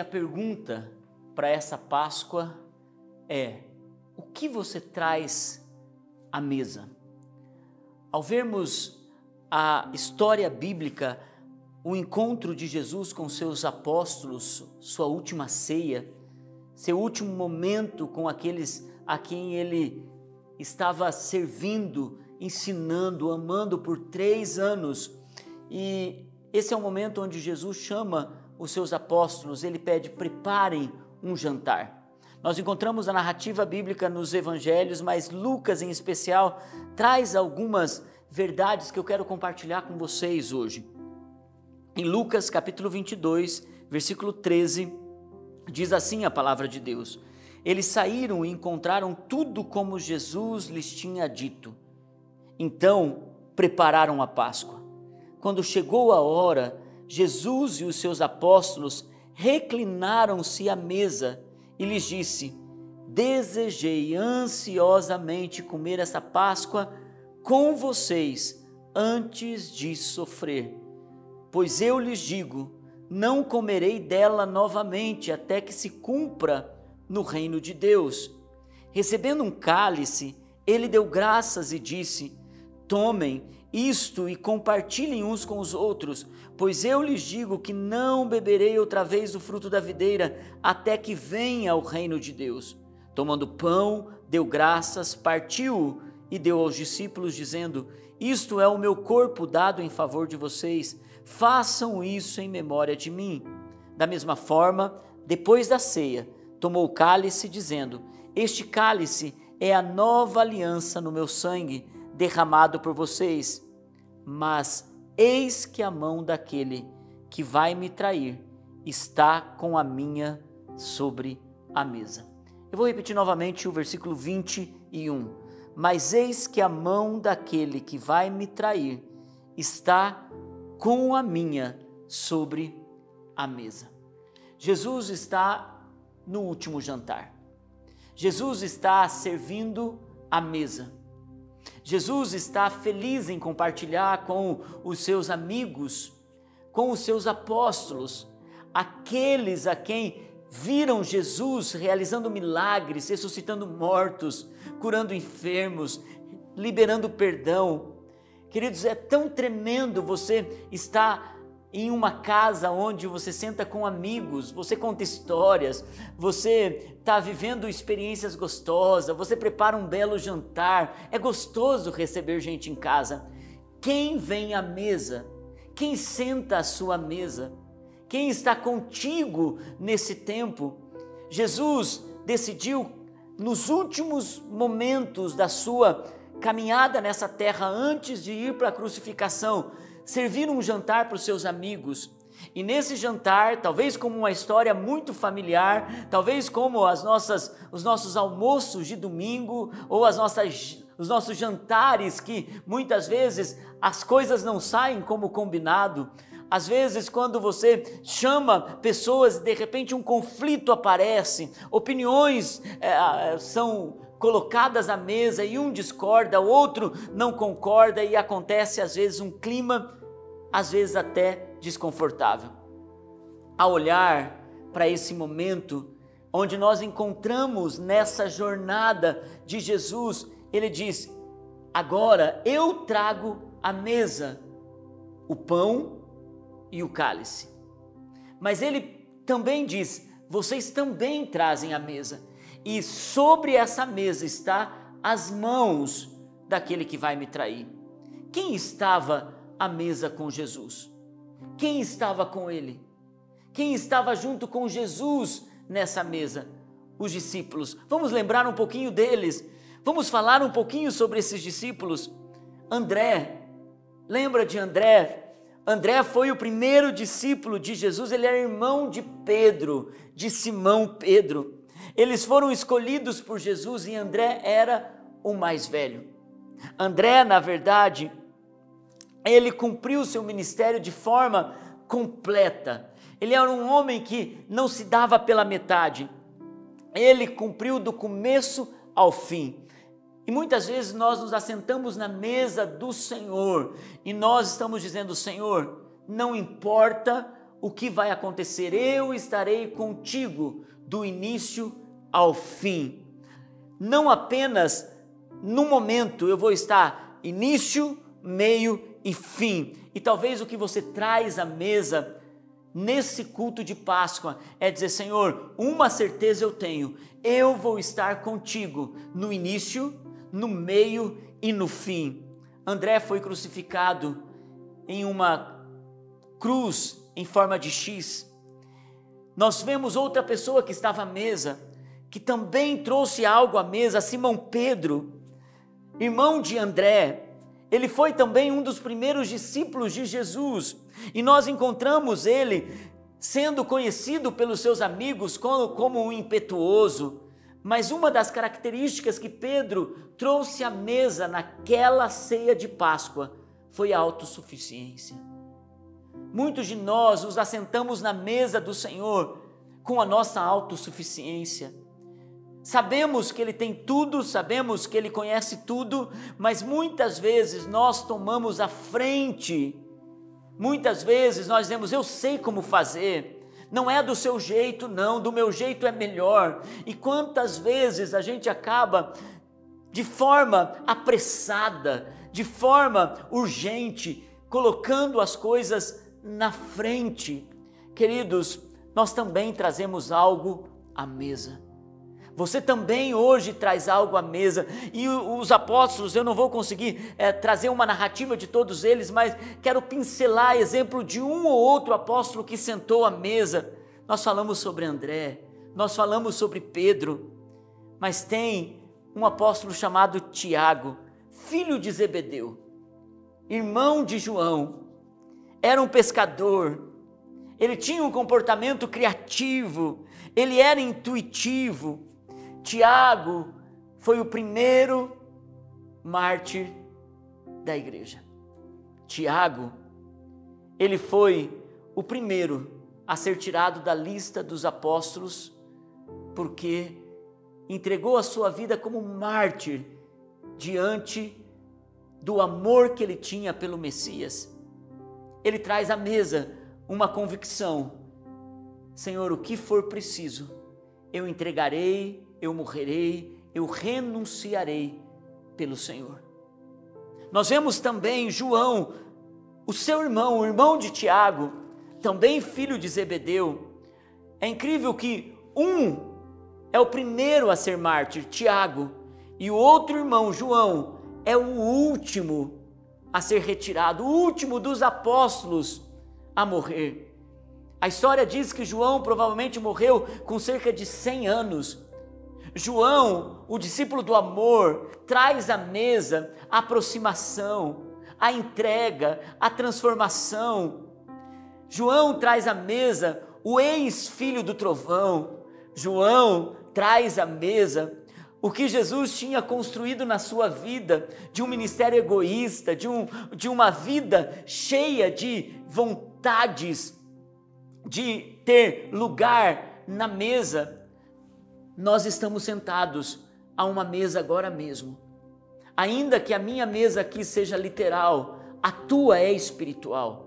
a pergunta para essa Páscoa é: o que você traz à mesa? Ao vermos a história bíblica, o encontro de Jesus com seus apóstolos, sua última ceia, seu último momento com aqueles a quem ele estava servindo, ensinando, amando por três anos. E esse é o momento onde Jesus chama os seus apóstolos, ele pede: preparem um jantar. Nós encontramos a narrativa bíblica nos evangelhos, mas Lucas, em especial, traz algumas verdades que eu quero compartilhar com vocês hoje. Em Lucas capítulo 22, versículo 13, diz assim a palavra de Deus: Eles saíram e encontraram tudo como Jesus lhes tinha dito. Então prepararam a Páscoa. Quando chegou a hora, Jesus e os seus apóstolos reclinaram-se à mesa e lhes disse: Desejei ansiosamente comer essa Páscoa com vocês antes de sofrer. Pois eu lhes digo: não comerei dela novamente até que se cumpra no reino de Deus. Recebendo um cálice, ele deu graças e disse: Tomem isto e compartilhem uns com os outros, pois eu lhes digo que não beberei outra vez do fruto da videira até que venha o reino de Deus. Tomando pão, deu graças, partiu e deu aos discípulos, dizendo: Isto é o meu corpo dado em favor de vocês façam isso em memória de mim. Da mesma forma, depois da ceia, tomou o cálice, dizendo: Este cálice é a nova aliança no meu sangue, derramado por vocês. Mas eis que a mão daquele que vai me trair está com a minha sobre a mesa. Eu vou repetir novamente o versículo 21. Mas eis que a mão daquele que vai me trair está com a minha sobre a mesa. Jesus está no último jantar. Jesus está servindo a mesa. Jesus está feliz em compartilhar com os seus amigos, com os seus apóstolos, aqueles a quem viram Jesus realizando milagres, ressuscitando mortos, curando enfermos, liberando perdão, Queridos, é tão tremendo você estar em uma casa onde você senta com amigos, você conta histórias, você está vivendo experiências gostosas, você prepara um belo jantar. É gostoso receber gente em casa. Quem vem à mesa? Quem senta à sua mesa? Quem está contigo nesse tempo? Jesus decidiu, nos últimos momentos da sua caminhada nessa terra antes de ir para a crucificação, servir um jantar para os seus amigos. E nesse jantar, talvez como uma história muito familiar, talvez como as nossas, os nossos almoços de domingo ou as nossas, os nossos jantares que muitas vezes as coisas não saem como combinado. Às vezes, quando você chama pessoas de repente um conflito aparece, opiniões é, são colocadas à mesa e um discorda, o outro não concorda e acontece às vezes um clima, às vezes até desconfortável. A olhar para esse momento onde nós encontramos nessa jornada de Jesus, ele diz: Agora eu trago à mesa o pão e o cálice. Mas ele também diz: Vocês também trazem a mesa e sobre essa mesa está as mãos daquele que vai me trair. Quem estava à mesa com Jesus? Quem estava com ele? Quem estava junto com Jesus nessa mesa? Os discípulos. Vamos lembrar um pouquinho deles. Vamos falar um pouquinho sobre esses discípulos. André, lembra de André? André foi o primeiro discípulo de Jesus, ele era irmão de Pedro, de Simão Pedro. Eles foram escolhidos por Jesus e André era o mais velho. André, na verdade, ele cumpriu seu ministério de forma completa. Ele era um homem que não se dava pela metade. Ele cumpriu do começo ao fim. E muitas vezes nós nos assentamos na mesa do Senhor e nós estamos dizendo: Senhor, não importa o que vai acontecer. Eu estarei contigo do início ao fim. Não apenas no momento eu vou estar início, meio e fim. E talvez o que você traz à mesa nesse culto de Páscoa é dizer: Senhor, uma certeza eu tenho, eu vou estar contigo no início, no meio e no fim. André foi crucificado em uma cruz em forma de X. Nós vemos outra pessoa que estava à mesa, que também trouxe algo à mesa, Simão Pedro, irmão de André. Ele foi também um dos primeiros discípulos de Jesus, e nós encontramos ele sendo conhecido pelos seus amigos como, como um impetuoso. Mas uma das características que Pedro trouxe à mesa naquela ceia de Páscoa foi a autossuficiência. Muitos de nós nos assentamos na mesa do Senhor com a nossa autossuficiência. Sabemos que Ele tem tudo, sabemos que Ele conhece tudo, mas muitas vezes nós tomamos a frente. Muitas vezes nós dizemos, eu sei como fazer. Não é do seu jeito, não, do meu jeito é melhor. E quantas vezes a gente acaba de forma apressada, de forma urgente, colocando as coisas na frente. Queridos, nós também trazemos algo à mesa. Você também hoje traz algo à mesa. E os apóstolos, eu não vou conseguir é, trazer uma narrativa de todos eles, mas quero pincelar exemplo de um ou outro apóstolo que sentou à mesa. Nós falamos sobre André, nós falamos sobre Pedro, mas tem um apóstolo chamado Tiago, filho de Zebedeu, irmão de João, era um pescador, ele tinha um comportamento criativo, ele era intuitivo, Tiago foi o primeiro mártir da igreja. Tiago, ele foi o primeiro a ser tirado da lista dos apóstolos, porque entregou a sua vida como mártir diante do amor que ele tinha pelo Messias. Ele traz à mesa uma convicção: Senhor, o que for preciso, eu entregarei eu morrerei, eu renunciarei pelo Senhor. Nós vemos também João, o seu irmão, o irmão de Tiago, também filho de Zebedeu. É incrível que um é o primeiro a ser mártir, Tiago, e o outro irmão, João, é o último a ser retirado, o último dos apóstolos a morrer. A história diz que João provavelmente morreu com cerca de 100 anos, João, o discípulo do amor, traz à mesa a aproximação, a entrega, a transformação. João traz à mesa o ex-filho do trovão. João traz à mesa o que Jesus tinha construído na sua vida, de um ministério egoísta, de, um, de uma vida cheia de vontades, de ter lugar na mesa nós estamos sentados a uma mesa agora mesmo. Ainda que a minha mesa aqui seja literal, a tua é espiritual.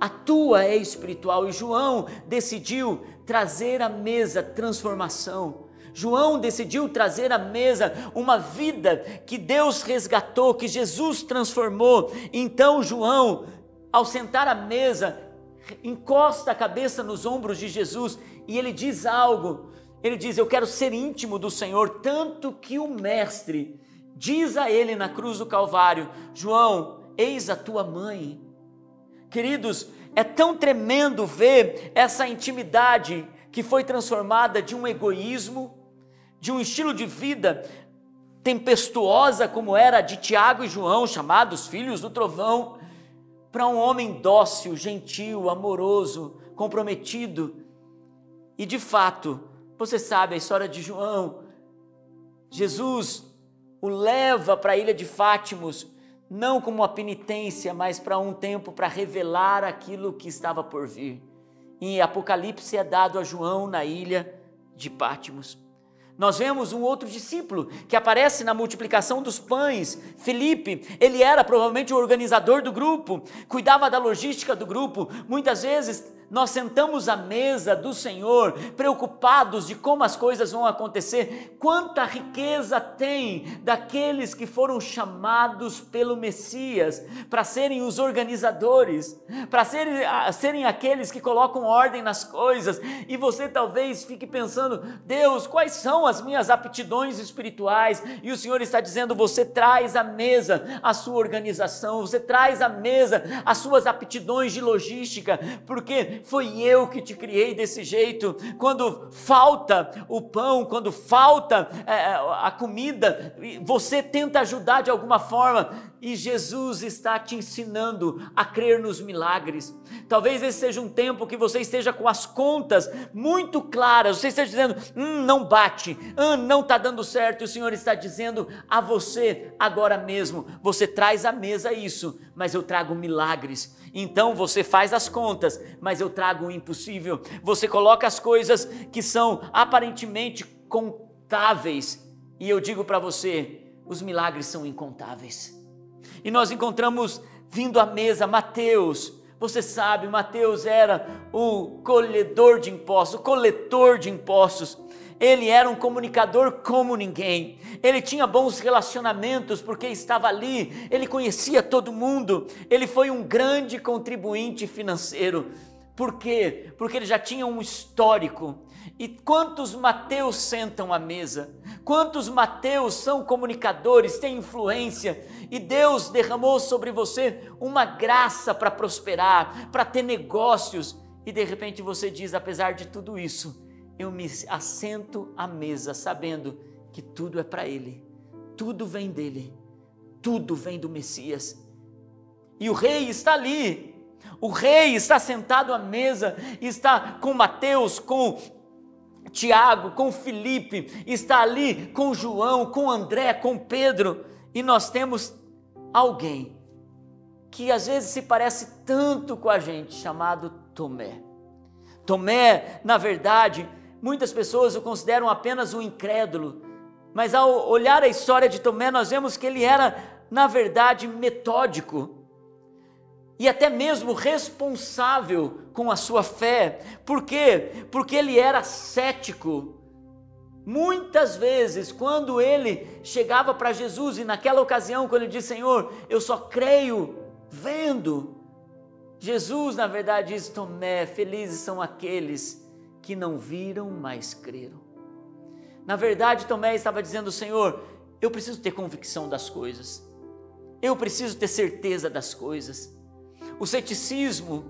A tua é espiritual e João decidiu trazer à mesa transformação. João decidiu trazer à mesa uma vida que Deus resgatou, que Jesus transformou. Então, João, ao sentar à mesa, encosta a cabeça nos ombros de Jesus e ele diz algo ele diz: Eu quero ser íntimo do Senhor, tanto que o Mestre diz a ele na cruz do Calvário: João, eis a tua mãe. Queridos, é tão tremendo ver essa intimidade que foi transformada de um egoísmo, de um estilo de vida tempestuosa como era de Tiago e João, chamados filhos do trovão, para um homem dócil, gentil, amoroso, comprometido. E de fato, você sabe a história de João. Jesus o leva para a ilha de Fátimos, não como uma penitência, mas para um tempo para revelar aquilo que estava por vir. E Apocalipse é dado a João na ilha de Pátimos. Nós vemos um outro discípulo que aparece na multiplicação dos pães, Felipe. Ele era provavelmente o organizador do grupo, cuidava da logística do grupo. Muitas vezes nós sentamos à mesa do Senhor, preocupados de como as coisas vão acontecer. Quanta riqueza tem daqueles que foram chamados pelo Messias para serem os organizadores, para serem, serem aqueles que colocam ordem nas coisas. E você talvez fique pensando: Deus, quais são as minhas aptidões espirituais? E o Senhor está dizendo: você traz à mesa a sua organização, você traz à mesa as suas aptidões de logística, porque foi eu que te criei desse jeito. Quando falta o pão, quando falta é, a comida, você tenta ajudar de alguma forma e Jesus está te ensinando a crer nos milagres. Talvez esse seja um tempo que você esteja com as contas muito claras, você esteja dizendo, hum, não bate, hum, não está dando certo, e o Senhor está dizendo a você agora mesmo: você traz à mesa isso, mas eu trago milagres. Então você faz as contas, mas eu trago o impossível. Você coloca as coisas que são aparentemente contáveis, e eu digo para você: os milagres são incontáveis. E nós encontramos vindo à mesa Mateus. Você sabe, Mateus era o colhedor de impostos, o coletor de impostos. Ele era um comunicador como ninguém. Ele tinha bons relacionamentos porque estava ali, ele conhecia todo mundo. Ele foi um grande contribuinte financeiro. Por quê? Porque ele já tinha um histórico. E quantos Mateus sentam à mesa? Quantos Mateus são comunicadores, têm influência? E Deus derramou sobre você uma graça para prosperar, para ter negócios. E de repente você diz: apesar de tudo isso, eu me assento à mesa sabendo que tudo é para Ele, tudo vem dele, tudo vem do Messias. E o rei está ali, o rei está sentado à mesa, está com Mateus, com Tiago, com Felipe, está ali com João, com André, com Pedro, e nós temos alguém que às vezes se parece tanto com a gente, chamado Tomé. Tomé, na verdade, muitas pessoas o consideram apenas um incrédulo, mas ao olhar a história de Tomé, nós vemos que ele era, na verdade, metódico e até mesmo responsável com a sua fé. Por quê? Porque ele era cético. Muitas vezes, quando ele chegava para Jesus, e naquela ocasião, quando ele disse: Senhor, eu só creio vendo. Jesus, na verdade, diz: Tomé, felizes são aqueles que não viram, mas creram. Na verdade, Tomé estava dizendo: Senhor, eu preciso ter convicção das coisas, eu preciso ter certeza das coisas. O ceticismo,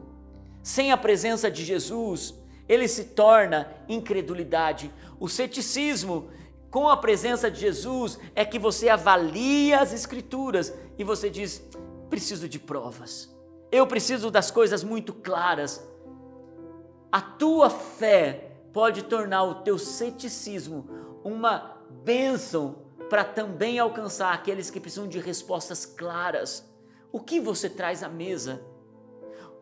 sem a presença de Jesus, ele se torna incredulidade. O ceticismo, com a presença de Jesus, é que você avalia as Escrituras e você diz: preciso de provas, eu preciso das coisas muito claras. A tua fé pode tornar o teu ceticismo uma bênção para também alcançar aqueles que precisam de respostas claras. O que você traz à mesa?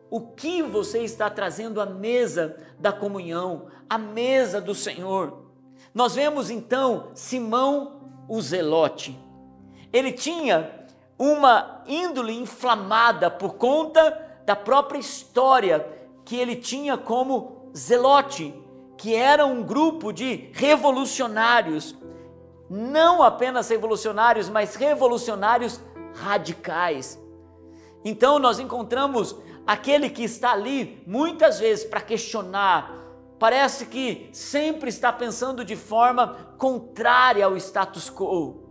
O que você está trazendo à mesa da comunhão, à mesa do Senhor. Nós vemos então Simão o Zelote. Ele tinha uma índole inflamada por conta da própria história que ele tinha como Zelote, que era um grupo de revolucionários, não apenas revolucionários, mas revolucionários radicais. Então nós encontramos aquele que está ali muitas vezes para questionar, parece que sempre está pensando de forma contrária ao status quo.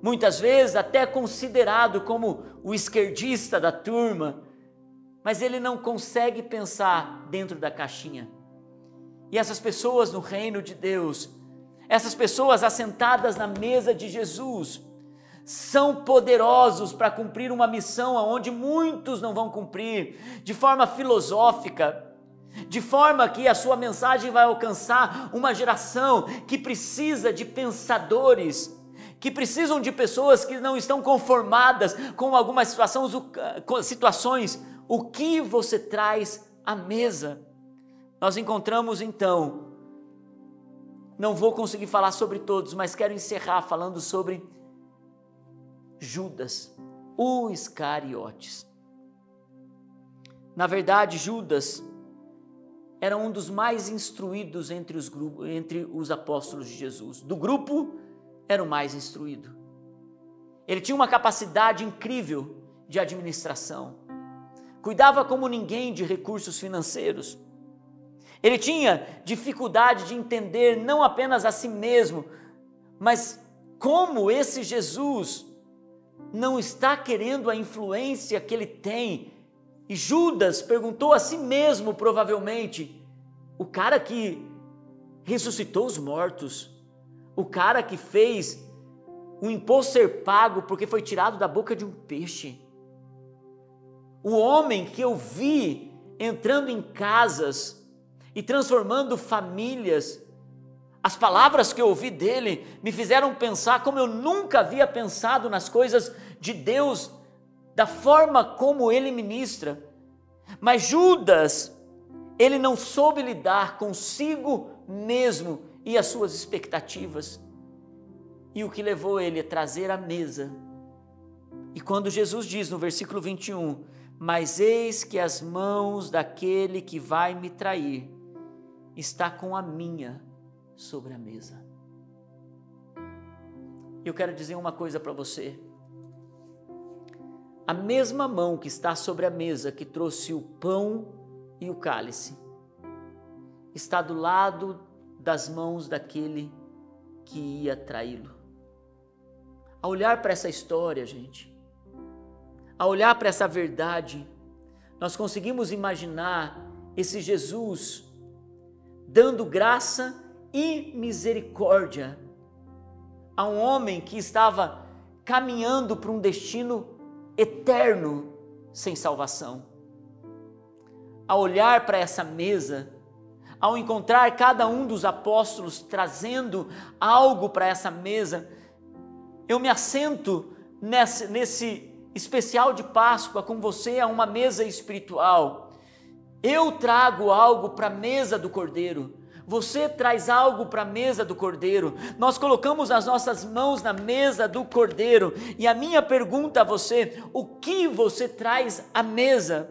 Muitas vezes até considerado como o esquerdista da turma, mas ele não consegue pensar dentro da caixinha. E essas pessoas no reino de Deus, essas pessoas assentadas na mesa de Jesus, são poderosos para cumprir uma missão aonde muitos não vão cumprir, de forma filosófica, de forma que a sua mensagem vai alcançar uma geração que precisa de pensadores, que precisam de pessoas que não estão conformadas com algumas situações, situações. O que você traz à mesa? Nós encontramos então não vou conseguir falar sobre todos, mas quero encerrar falando sobre Judas, o Iscariotes. Na verdade, Judas era um dos mais instruídos entre os, entre os apóstolos de Jesus. Do grupo, era o mais instruído. Ele tinha uma capacidade incrível de administração. Cuidava como ninguém de recursos financeiros. Ele tinha dificuldade de entender não apenas a si mesmo, mas como esse Jesus não está querendo a influência que ele tem. E Judas perguntou a si mesmo, provavelmente, o cara que ressuscitou os mortos, o cara que fez o imposto ser pago porque foi tirado da boca de um peixe, o homem que eu vi entrando em casas e transformando famílias, as palavras que eu ouvi dele me fizeram pensar como eu nunca havia pensado nas coisas de Deus da forma como ele ministra. Mas Judas, ele não soube lidar consigo mesmo e as suas expectativas. E o que levou ele a trazer a mesa. E quando Jesus diz no versículo 21, mas eis que as mãos daquele que vai me trair está com a minha sobre a mesa. Eu quero dizer uma coisa para você. A mesma mão que está sobre a mesa que trouxe o pão e o cálice está do lado das mãos daquele que ia traí-lo. A olhar para essa história, gente, a olhar para essa verdade, nós conseguimos imaginar esse Jesus dando graça e misericórdia a um homem que estava caminhando para um destino eterno sem salvação. Ao olhar para essa mesa, ao encontrar cada um dos apóstolos trazendo algo para essa mesa, eu me assento nesse, nesse especial de Páscoa com você a uma mesa espiritual. Eu trago algo para a mesa do Cordeiro você traz algo para a mesa do cordeiro. Nós colocamos as nossas mãos na mesa do cordeiro. E a minha pergunta a você: o que você traz à mesa?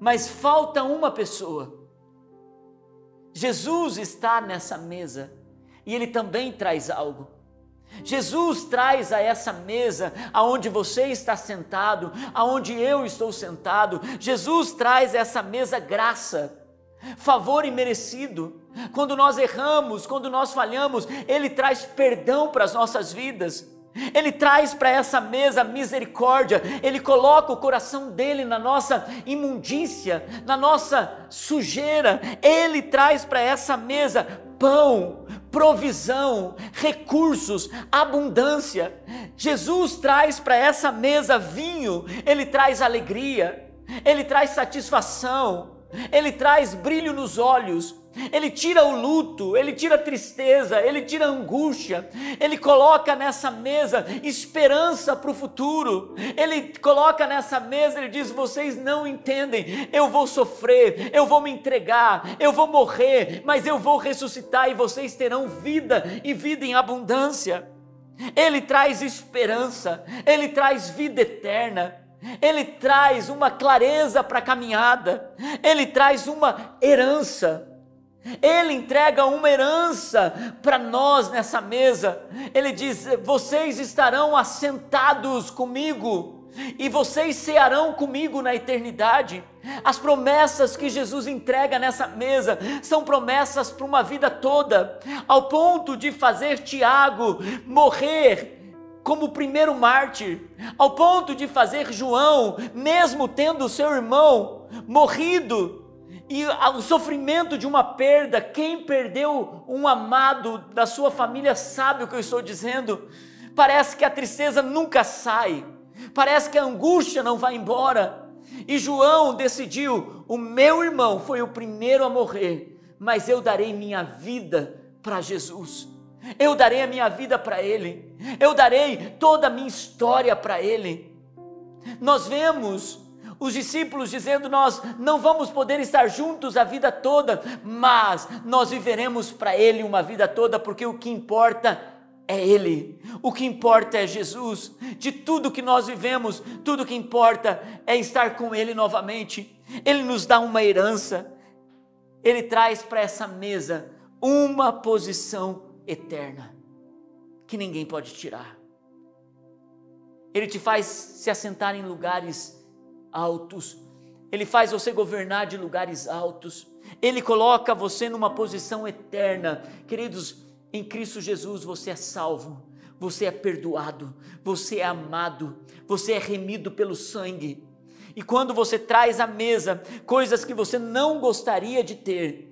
Mas falta uma pessoa. Jesus está nessa mesa e ele também traz algo. Jesus traz a essa mesa aonde você está sentado, aonde eu estou sentado. Jesus traz a essa mesa graça favor imerecido. Quando nós erramos, quando nós falhamos, Ele traz perdão para as nossas vidas. Ele traz para essa mesa misericórdia, Ele coloca o coração dele na nossa imundícia, na nossa sujeira, Ele traz para essa mesa pão, provisão, recursos, abundância. Jesus traz para essa mesa vinho, Ele traz alegria, Ele traz satisfação, ele traz brilho nos olhos, ele tira o luto, ele tira a tristeza, ele tira a angústia, ele coloca nessa mesa esperança para o futuro, ele coloca nessa mesa, ele diz: vocês não entendem, eu vou sofrer, eu vou me entregar, eu vou morrer, mas eu vou ressuscitar e vocês terão vida e vida em abundância. Ele traz esperança, ele traz vida eterna, ele traz uma clareza para a caminhada, ele traz uma herança. Ele entrega uma herança para nós nessa mesa. Ele diz: Vocês estarão assentados comigo e vocês cearão comigo na eternidade. As promessas que Jesus entrega nessa mesa são promessas para uma vida toda, ao ponto de fazer Tiago morrer como o primeiro mártir, ao ponto de fazer João, mesmo tendo seu irmão morrido, e o sofrimento de uma perda, quem perdeu um amado da sua família sabe o que eu estou dizendo. Parece que a tristeza nunca sai, parece que a angústia não vai embora. E João decidiu: o meu irmão foi o primeiro a morrer, mas eu darei minha vida para Jesus. Eu darei a minha vida para Ele, eu darei toda a minha história para Ele. Nós vemos Os discípulos dizendo: Nós não vamos poder estar juntos a vida toda, mas nós viveremos para Ele uma vida toda, porque o que importa é Ele, o que importa é Jesus. De tudo que nós vivemos, tudo que importa é estar com Ele novamente. Ele nos dá uma herança, Ele traz para essa mesa uma posição eterna que ninguém pode tirar. Ele te faz se assentar em lugares altos. Ele faz você governar de lugares altos. Ele coloca você numa posição eterna. Queridos, em Cristo Jesus você é salvo, você é perdoado, você é amado, você é remido pelo sangue. E quando você traz à mesa coisas que você não gostaria de ter,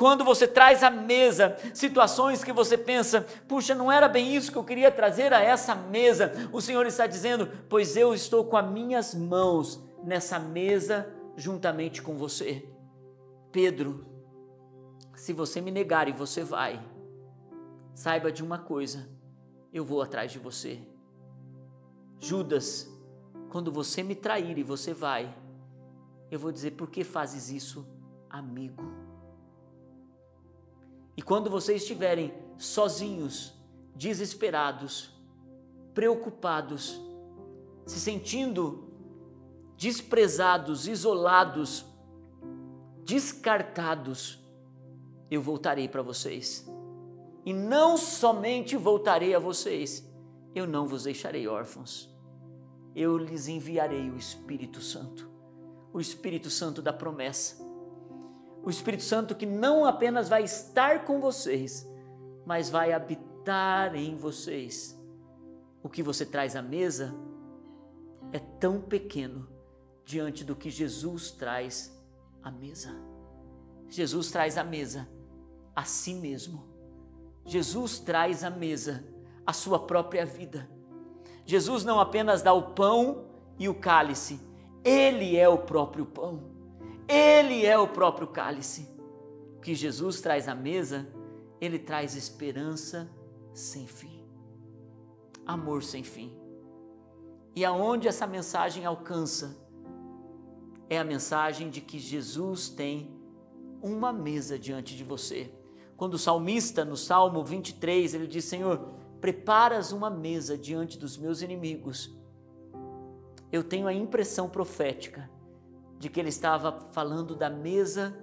quando você traz à mesa situações que você pensa, puxa, não era bem isso que eu queria trazer a essa mesa, o Senhor está dizendo, pois eu estou com as minhas mãos nessa mesa juntamente com você. Pedro, se você me negar e você vai, saiba de uma coisa, eu vou atrás de você. Judas, quando você me trair e você vai, eu vou dizer: por que fazes isso, amigo? E quando vocês estiverem sozinhos, desesperados, preocupados, se sentindo desprezados, isolados, descartados, eu voltarei para vocês. E não somente voltarei a vocês, eu não vos deixarei órfãos. Eu lhes enviarei o Espírito Santo, o Espírito Santo da promessa o Espírito Santo que não apenas vai estar com vocês, mas vai habitar em vocês. O que você traz à mesa é tão pequeno diante do que Jesus traz à mesa. Jesus traz à mesa a si mesmo. Jesus traz à mesa a sua própria vida. Jesus não apenas dá o pão e o cálice, ele é o próprio pão. Ele é o próprio cálice. O que Jesus traz à mesa, ele traz esperança sem fim, amor sem fim. E aonde essa mensagem alcança, é a mensagem de que Jesus tem uma mesa diante de você. Quando o salmista, no Salmo 23, ele diz: Senhor, preparas uma mesa diante dos meus inimigos. Eu tenho a impressão profética de que ele estava falando da mesa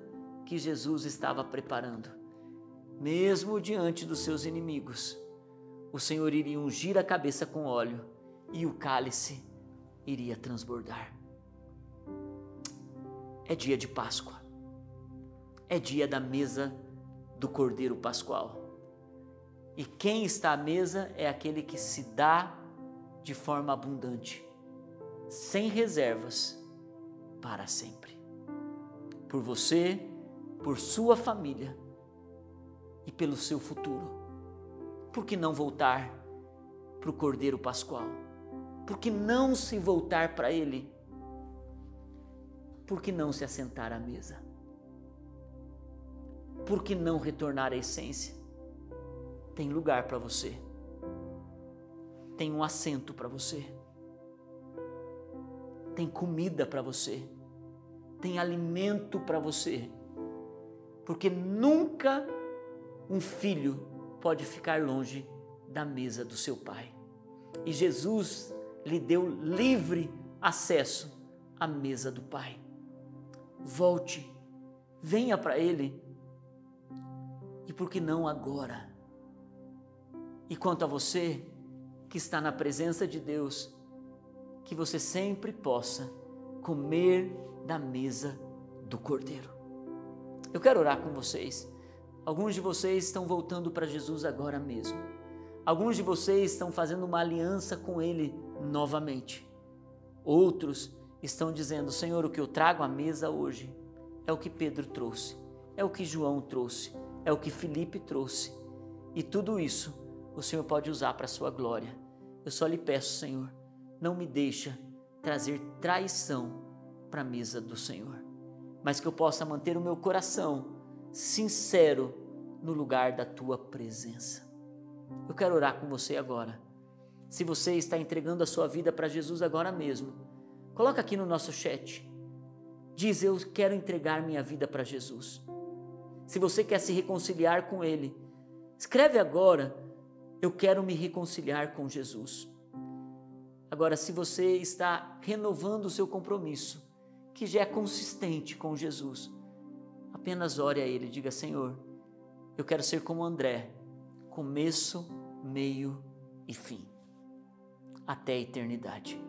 que Jesus estava preparando. Mesmo diante dos seus inimigos, o Senhor iria ungir a cabeça com óleo e o cálice iria transbordar. É dia de Páscoa. É dia da mesa do Cordeiro Pascual. E quem está à mesa é aquele que se dá de forma abundante, sem reservas para sempre. Por você, por sua família e pelo seu futuro. Por que não voltar para o Cordeiro Pascual? Por que não se voltar para Ele? Por que não se assentar à mesa? Por que não retornar à essência? Tem lugar para você. Tem um assento para você tem comida para você, tem alimento para você, porque nunca um filho pode ficar longe da mesa do seu pai. E Jesus lhe deu livre acesso à mesa do Pai. Volte, venha para Ele. E por que não agora? E quanto a você que está na presença de Deus, que você sempre possa comer da mesa do Cordeiro. Eu quero orar com vocês. Alguns de vocês estão voltando para Jesus agora mesmo. Alguns de vocês estão fazendo uma aliança com Ele novamente. Outros estão dizendo: Senhor, o que eu trago à mesa hoje é o que Pedro trouxe, é o que João trouxe, é o que Felipe trouxe. E tudo isso o Senhor pode usar para a sua glória. Eu só lhe peço, Senhor, não me deixa trazer traição para a mesa do Senhor, mas que eu possa manter o meu coração sincero no lugar da tua presença. Eu quero orar com você agora. Se você está entregando a sua vida para Jesus agora mesmo, Coloca aqui no nosso chat. Diz: Eu quero entregar minha vida para Jesus. Se você quer se reconciliar com Ele, escreve agora: Eu quero me reconciliar com Jesus. Agora, se você está renovando o seu compromisso, que já é consistente com Jesus, apenas ore a Ele, diga: Senhor, eu quero ser como André, começo, meio e fim, até a eternidade.